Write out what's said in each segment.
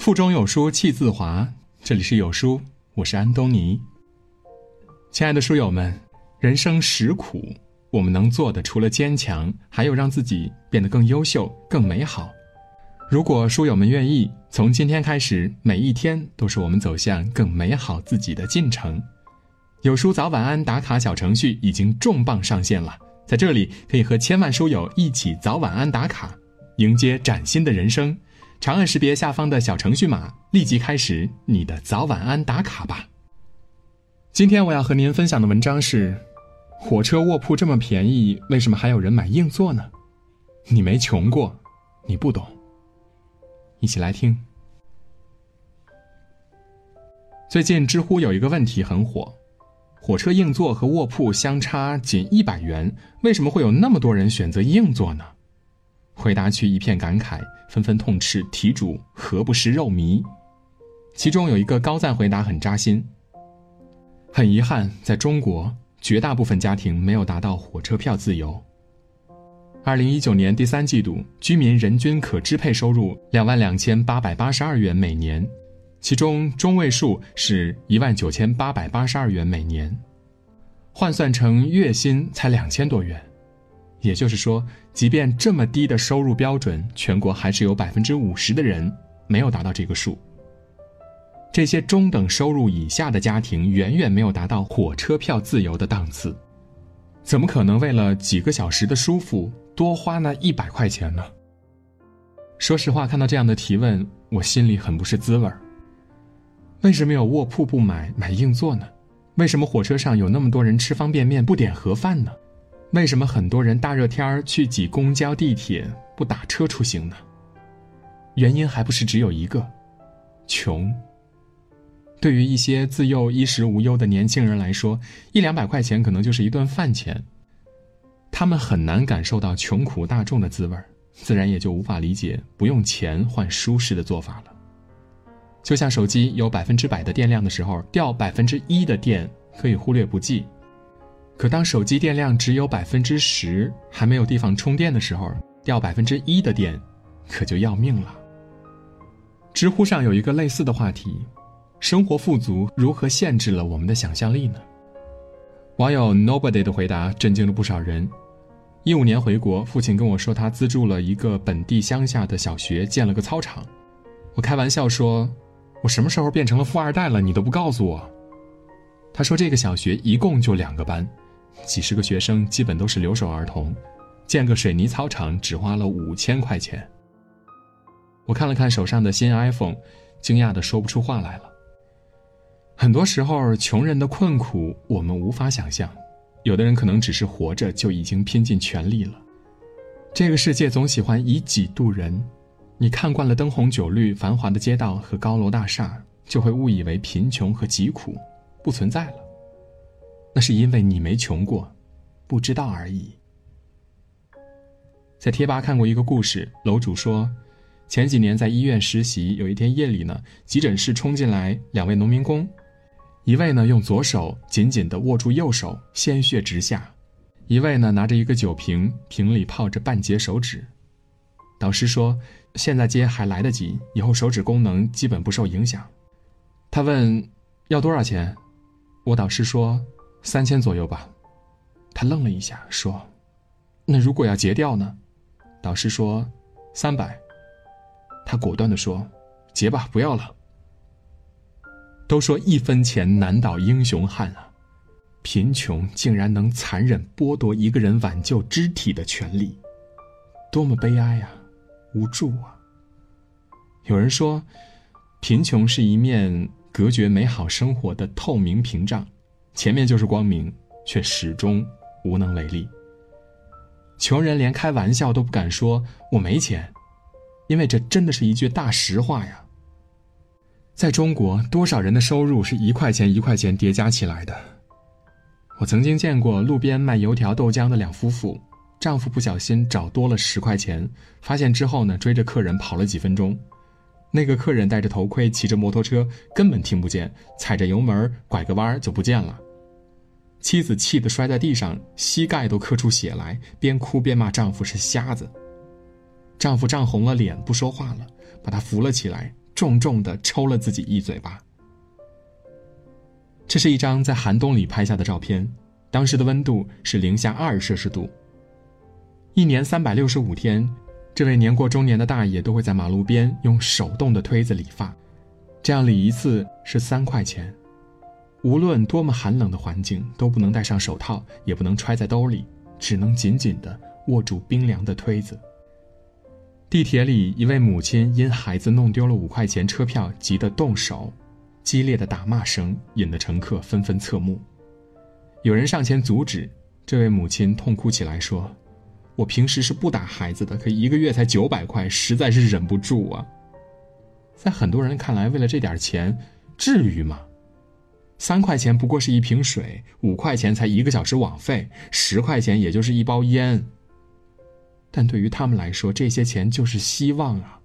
腹中有书气自华。这里是有书，我是安东尼。亲爱的书友们，人生实苦，我们能做的除了坚强，还有让自己变得更优秀、更美好。如果书友们愿意，从今天开始，每一天都是我们走向更美好自己的进程。有书早晚安打卡小程序已经重磅上线了，在这里可以和千万书友一起早晚安打卡，迎接崭新的人生。长按识别下方的小程序码，立即开始你的早晚安打卡吧。今天我要和您分享的文章是：火车卧铺这么便宜，为什么还有人买硬座呢？你没穷过，你不懂。一起来听。最近知乎有一个问题很火：火车硬座和卧铺相差仅一百元，为什么会有那么多人选择硬座呢？回答区一片感慨，纷纷痛斥题主何不食肉糜。其中有一个高赞回答很扎心。很遗憾，在中国，绝大部分家庭没有达到火车票自由。二零一九年第三季度，居民人均可支配收入两万两千八百八十二元每年，其中中位数是一万九千八百八十二元每年，换算成月薪才两千多元。也就是说，即便这么低的收入标准，全国还是有百分之五十的人没有达到这个数。这些中等收入以下的家庭远远没有达到火车票自由的档次，怎么可能为了几个小时的舒服多花那一百块钱呢？说实话，看到这样的提问，我心里很不是滋味。为什么有卧铺不买买硬座呢？为什么火车上有那么多人吃方便面不点盒饭呢？为什么很多人大热天儿去挤公交、地铁不打车出行呢？原因还不是只有一个，穷。对于一些自幼衣食无忧的年轻人来说，一两百块钱可能就是一顿饭钱。他们很难感受到穷苦大众的滋味儿，自然也就无法理解不用钱换舒适的做法了。就像手机有百分之百的电量的时候，掉百分之一的电可以忽略不计。可当手机电量只有百分之十，还没有地方充电的时候，掉百分之一的电，可就要命了。知乎上有一个类似的话题：生活富足如何限制了我们的想象力呢？网友 Nobody 的回答震惊了不少人。一五年回国，父亲跟我说他资助了一个本地乡下的小学建了个操场。我开玩笑说：“我什么时候变成了富二代了？你都不告诉我。”他说：“这个小学一共就两个班。”几十个学生基本都是留守儿童，建个水泥操场只花了五千块钱。我看了看手上的新 iPhone，惊讶的说不出话来了。很多时候，穷人的困苦我们无法想象，有的人可能只是活着就已经拼尽全力了。这个世界总喜欢以己度人，你看惯了灯红酒绿、繁华的街道和高楼大厦，就会误以为贫穷和疾苦不存在了。那是因为你没穷过，不知道而已。在贴吧看过一个故事，楼主说，前几年在医院实习，有一天夜里呢，急诊室冲进来两位农民工，一位呢用左手紧紧的握住右手，鲜血直下；一位呢拿着一个酒瓶，瓶里泡着半截手指。导师说，现在接还来得及，以后手指功能基本不受影响。他问，要多少钱？我导师说。三千左右吧，他愣了一下，说：“那如果要截掉呢？”导师说：“三百。”他果断的说：“截吧，不要了。”都说一分钱难倒英雄汉啊，贫穷竟然能残忍剥夺一个人挽救肢体的权利，多么悲哀啊，无助啊！有人说，贫穷是一面隔绝美好生活的透明屏障。前面就是光明，却始终无能为力。穷人连开玩笑都不敢说“我没钱”，因为这真的是一句大实话呀。在中国，多少人的收入是一块钱一块钱叠加起来的？我曾经见过路边卖油条豆浆的两夫妇，丈夫不小心找多了十块钱，发现之后呢，追着客人跑了几分钟。那个客人戴着头盔，骑着摩托车，根本听不见，踩着油门拐个弯就不见了。妻子气得摔在地上，膝盖都磕出血来，边哭边骂丈夫是瞎子。丈夫涨红了脸，不说话了，把她扶了起来，重重的抽了自己一嘴巴。这是一张在寒冬里拍下的照片，当时的温度是零下二摄氏度。一年三百六十五天，这位年过中年的大爷都会在马路边用手动的推子理发，这样理一次是三块钱。无论多么寒冷的环境，都不能戴上手套，也不能揣在兜里，只能紧紧地握住冰凉的推子。地铁里，一位母亲因孩子弄丢了五块钱车票，急得动手，激烈的打骂声引得乘客纷纷侧目。有人上前阻止，这位母亲痛哭起来说：“我平时是不打孩子的，可一个月才九百块，实在是忍不住啊。”在很多人看来，为了这点钱，至于吗？三块钱不过是一瓶水，五块钱才一个小时网费，十块钱也就是一包烟。但对于他们来说，这些钱就是希望啊！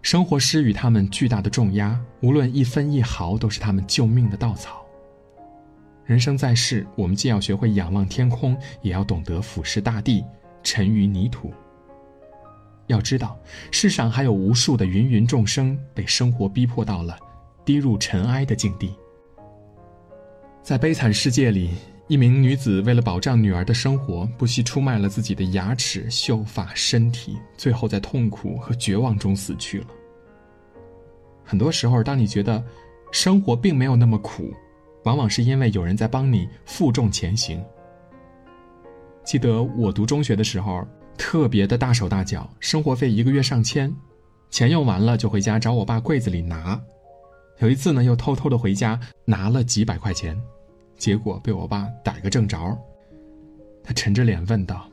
生活施予他们巨大的重压，无论一分一毫都是他们救命的稻草。人生在世，我们既要学会仰望天空，也要懂得俯视大地，沉于泥土。要知道，世上还有无数的芸芸众生被生活逼迫到了。低入尘埃的境地，在悲惨世界里，一名女子为了保障女儿的生活，不惜出卖了自己的牙齿、秀发、身体，最后在痛苦和绝望中死去了。很多时候，当你觉得生活并没有那么苦，往往是因为有人在帮你负重前行。记得我读中学的时候，特别的大手大脚，生活费一个月上千，钱用完了就回家找我爸柜子里拿。有一次呢，又偷偷的回家拿了几百块钱，结果被我爸逮个正着。他沉着脸问道：“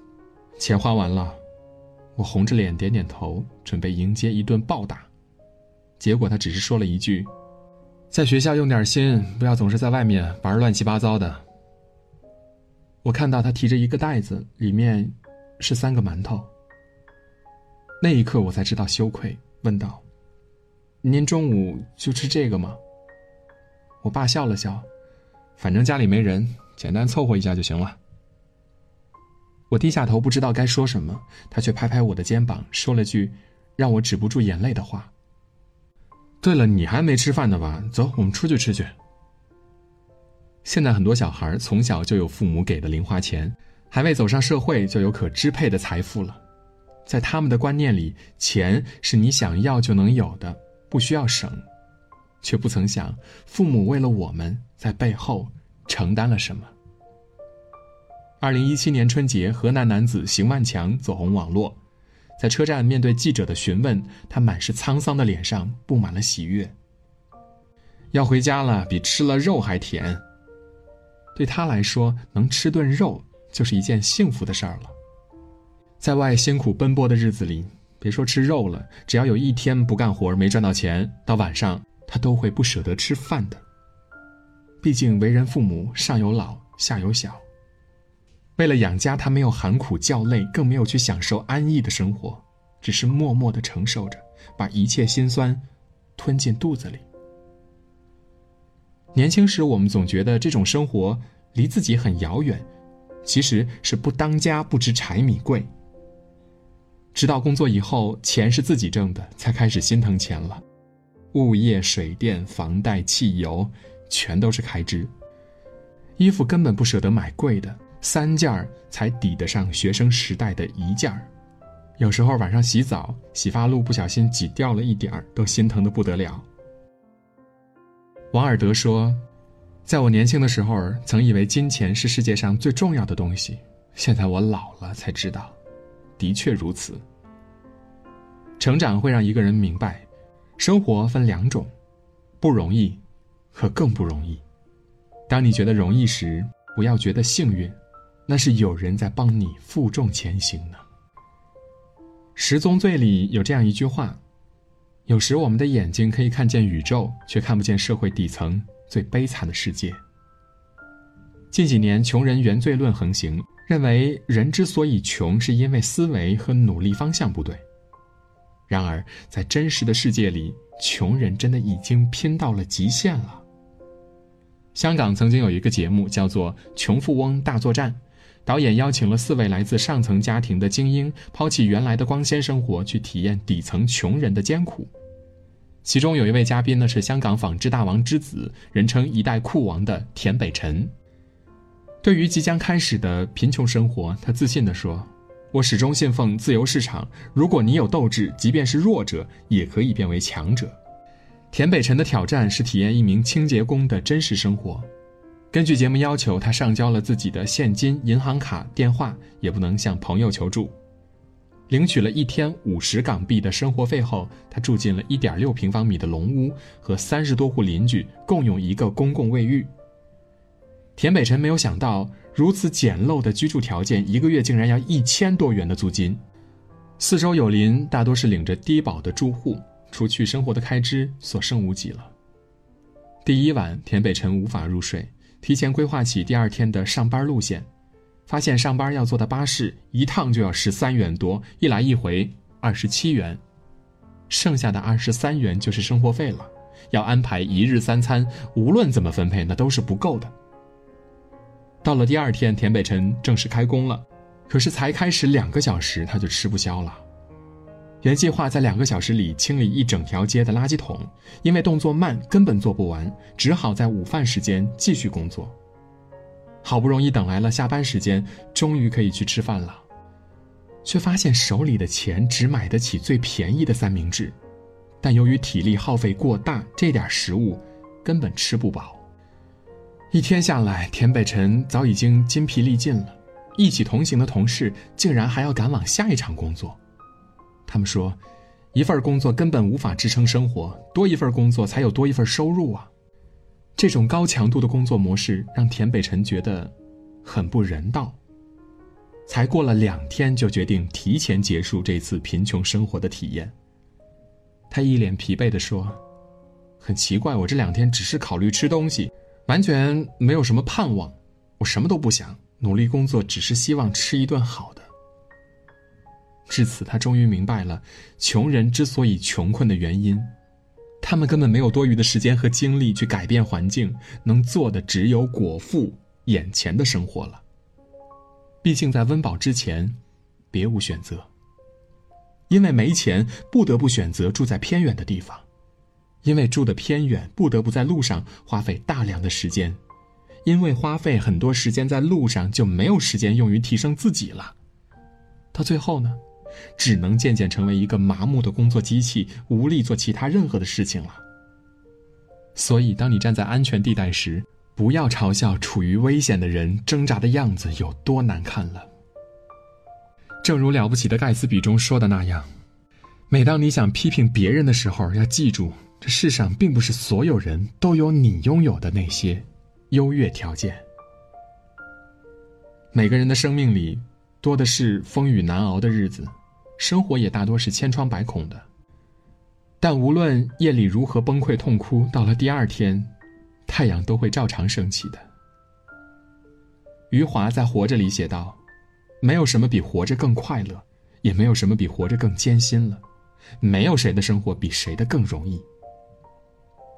钱花完了？”我红着脸点点头，准备迎接一顿暴打。结果他只是说了一句：“在学校用点心，不要总是在外面玩乱七八糟的。”我看到他提着一个袋子，里面是三个馒头。那一刻我才知道羞愧，问道。您中午就吃这个吗？我爸笑了笑，反正家里没人，简单凑合一下就行了。我低下头，不知道该说什么，他却拍拍我的肩膀，说了句让我止不住眼泪的话。对了，你还没吃饭呢吧？走，我们出去吃去。现在很多小孩从小就有父母给的零花钱，还未走上社会就有可支配的财富了，在他们的观念里，钱是你想要就能有的。不需要省，却不曾想父母为了我们在背后承担了什么。二零一七年春节，河南男子邢万强走红网络，在车站面对记者的询问，他满是沧桑的脸上布满了喜悦。要回家了，比吃了肉还甜。对他来说，能吃顿肉就是一件幸福的事儿了。在外辛苦奔波的日子里。别说吃肉了，只要有一天不干活没赚到钱，到晚上他都会不舍得吃饭的。毕竟为人父母，上有老下有小，为了养家，他没有喊苦叫累，更没有去享受安逸的生活，只是默默的承受着，把一切心酸吞进肚子里。年轻时，我们总觉得这种生活离自己很遥远，其实是不当家不知柴米贵。直到工作以后，钱是自己挣的，才开始心疼钱了。物业、水电、房贷、汽油，全都是开支。衣服根本不舍得买贵的，三件儿才抵得上学生时代的一件儿。有时候晚上洗澡，洗发露不小心挤掉了一点儿，都心疼的不得了。王尔德说：“在我年轻的时候，曾以为金钱是世界上最重要的东西，现在我老了才知道。”的确如此。成长会让一个人明白，生活分两种，不容易和更不容易。当你觉得容易时，不要觉得幸运，那是有人在帮你负重前行呢。十宗罪里有这样一句话：有时我们的眼睛可以看见宇宙，却看不见社会底层最悲惨的世界。近几年，穷人原罪论横行。认为人之所以穷，是因为思维和努力方向不对。然而，在真实的世界里，穷人真的已经拼到了极限了。香港曾经有一个节目叫做《穷富翁大作战》，导演邀请了四位来自上层家庭的精英，抛弃原来的光鲜生活，去体验底层穷人的艰苦。其中有一位嘉宾呢是香港纺织大王之子，人称一代酷王的田北辰。对于即将开始的贫穷生活，他自信地说：“我始终信奉自由市场。如果你有斗志，即便是弱者也可以变为强者。”田北辰的挑战是体验一名清洁工的真实生活。根据节目要求，他上交了自己的现金、银行卡、电话，也不能向朋友求助。领取了一天五十港币的生活费后，他住进了一点六平方米的龙屋，和三十多户邻居共用一个公共卫浴。田北辰没有想到，如此简陋的居住条件，一个月竟然要一千多元的租金。四周有邻，大多是领着低保的住户。除去生活的开支，所剩无几了。第一晚，田北辰无法入睡，提前规划起第二天的上班路线，发现上班要坐的巴士一趟就要十三元多，一来一回二十七元，剩下的二十三元就是生活费了。要安排一日三餐，无论怎么分配，那都是不够的。到了第二天，田北辰正式开工了，可是才开始两个小时，他就吃不消了。原计划在两个小时里清理一整条街的垃圾桶，因为动作慢，根本做不完，只好在午饭时间继续工作。好不容易等来了下班时间，终于可以去吃饭了，却发现手里的钱只买得起最便宜的三明治，但由于体力耗费过大，这点食物根本吃不饱。一天下来，田北辰早已经筋疲力尽了，一起同行的同事竟然还要赶往下一场工作。他们说，一份工作根本无法支撑生活，多一份工作才有多一份收入啊！这种高强度的工作模式让田北辰觉得很不人道。才过了两天，就决定提前结束这次贫穷生活的体验。他一脸疲惫地说：“很奇怪，我这两天只是考虑吃东西，完全没有什么盼望，我什么都不想，努力工作只是希望吃一顿好的。”至此，他终于明白了穷人之所以穷困的原因，他们根本没有多余的时间和精力去改变环境，能做的只有果腹眼前的生活了。毕竟在温饱之前，别无选择。因为没钱，不得不选择住在偏远的地方；因为住的偏远，不得不在路上花费大量的时间；因为花费很多时间在路上，就没有时间用于提升自己了。到最后呢？只能渐渐成为一个麻木的工作机器，无力做其他任何的事情了。所以，当你站在安全地带时，不要嘲笑处于危险的人挣扎的样子有多难看了。正如《了不起的盖茨比》中说的那样，每当你想批评别人的时候，要记住，这世上并不是所有人都有你拥有的那些优越条件。每个人的生命里，多的是风雨难熬的日子。生活也大多是千疮百孔的，但无论夜里如何崩溃痛哭，到了第二天，太阳都会照常升起的。余华在《活着》里写道：“没有什么比活着更快乐，也没有什么比活着更艰辛了。没有谁的生活比谁的更容易。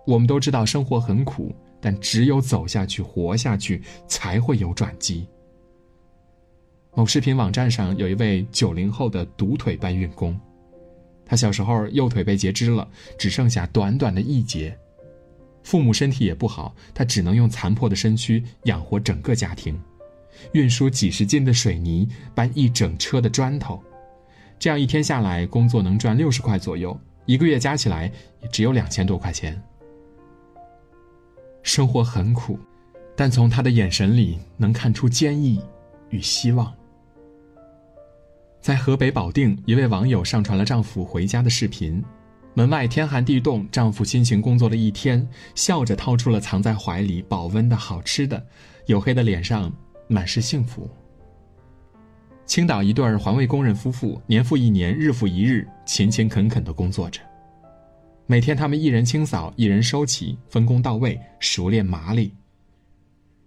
我们都知道生活很苦，但只有走下去、活下去，才会有转机。”某视频网站上有一位九零后的独腿搬运工，他小时候右腿被截肢了，只剩下短短的一截，父母身体也不好，他只能用残破的身躯养活整个家庭，运输几十斤的水泥，搬一整车的砖头，这样一天下来，工作能赚六十块左右，一个月加起来也只有两千多块钱。生活很苦，但从他的眼神里能看出坚毅与希望。在河北保定，一位网友上传了丈夫回家的视频。门外天寒地冻，丈夫辛勤工作了一天，笑着掏出了藏在怀里保温的好吃的，黝黑的脸上满是幸福。青岛一对环卫工人夫妇，年复一年，日复一日，勤勤恳恳地工作着。每天，他们一人清扫，一人收起，分工到位，熟练麻利。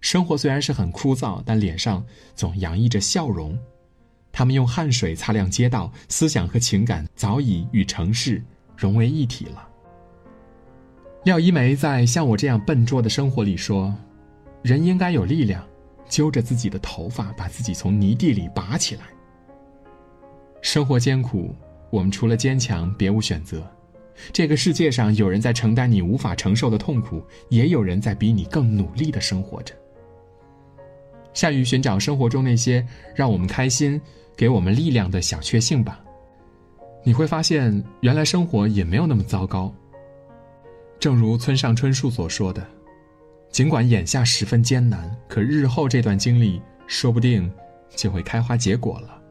生活虽然是很枯燥，但脸上总洋溢着笑容。他们用汗水擦亮街道，思想和情感早已与城市融为一体了。廖一梅在《像我这样笨拙的生活》里说：“人应该有力量，揪着自己的头发，把自己从泥地里拔起来。生活艰苦，我们除了坚强别无选择。这个世界上有人在承担你无法承受的痛苦，也有人在比你更努力的生活着。善于寻找生活中那些让我们开心、给我们力量的小确幸吧。你会发现，原来生活也没有那么糟糕。正如村上春树所说的：“尽管眼下十分艰难，可日后这段经历说不定就会开花结果了。”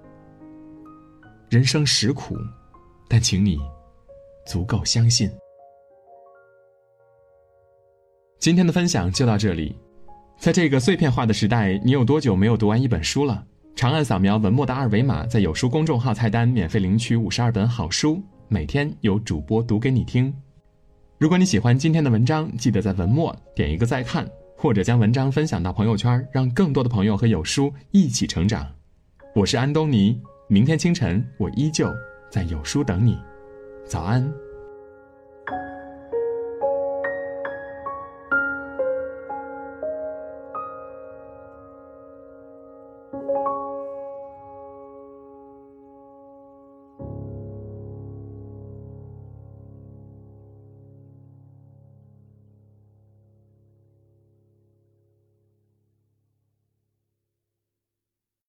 人生实苦，但请你足够相信。今天的分享就到这里。在这个碎片化的时代，你有多久没有读完一本书了？长按扫描文末的二维码，在有书公众号菜单免费领取五十二本好书，每天有主播读给你听。如果你喜欢今天的文章，记得在文末点一个再看，或者将文章分享到朋友圈，让更多的朋友和有书一起成长。我是安东尼，明天清晨我依旧在有书等你，早安。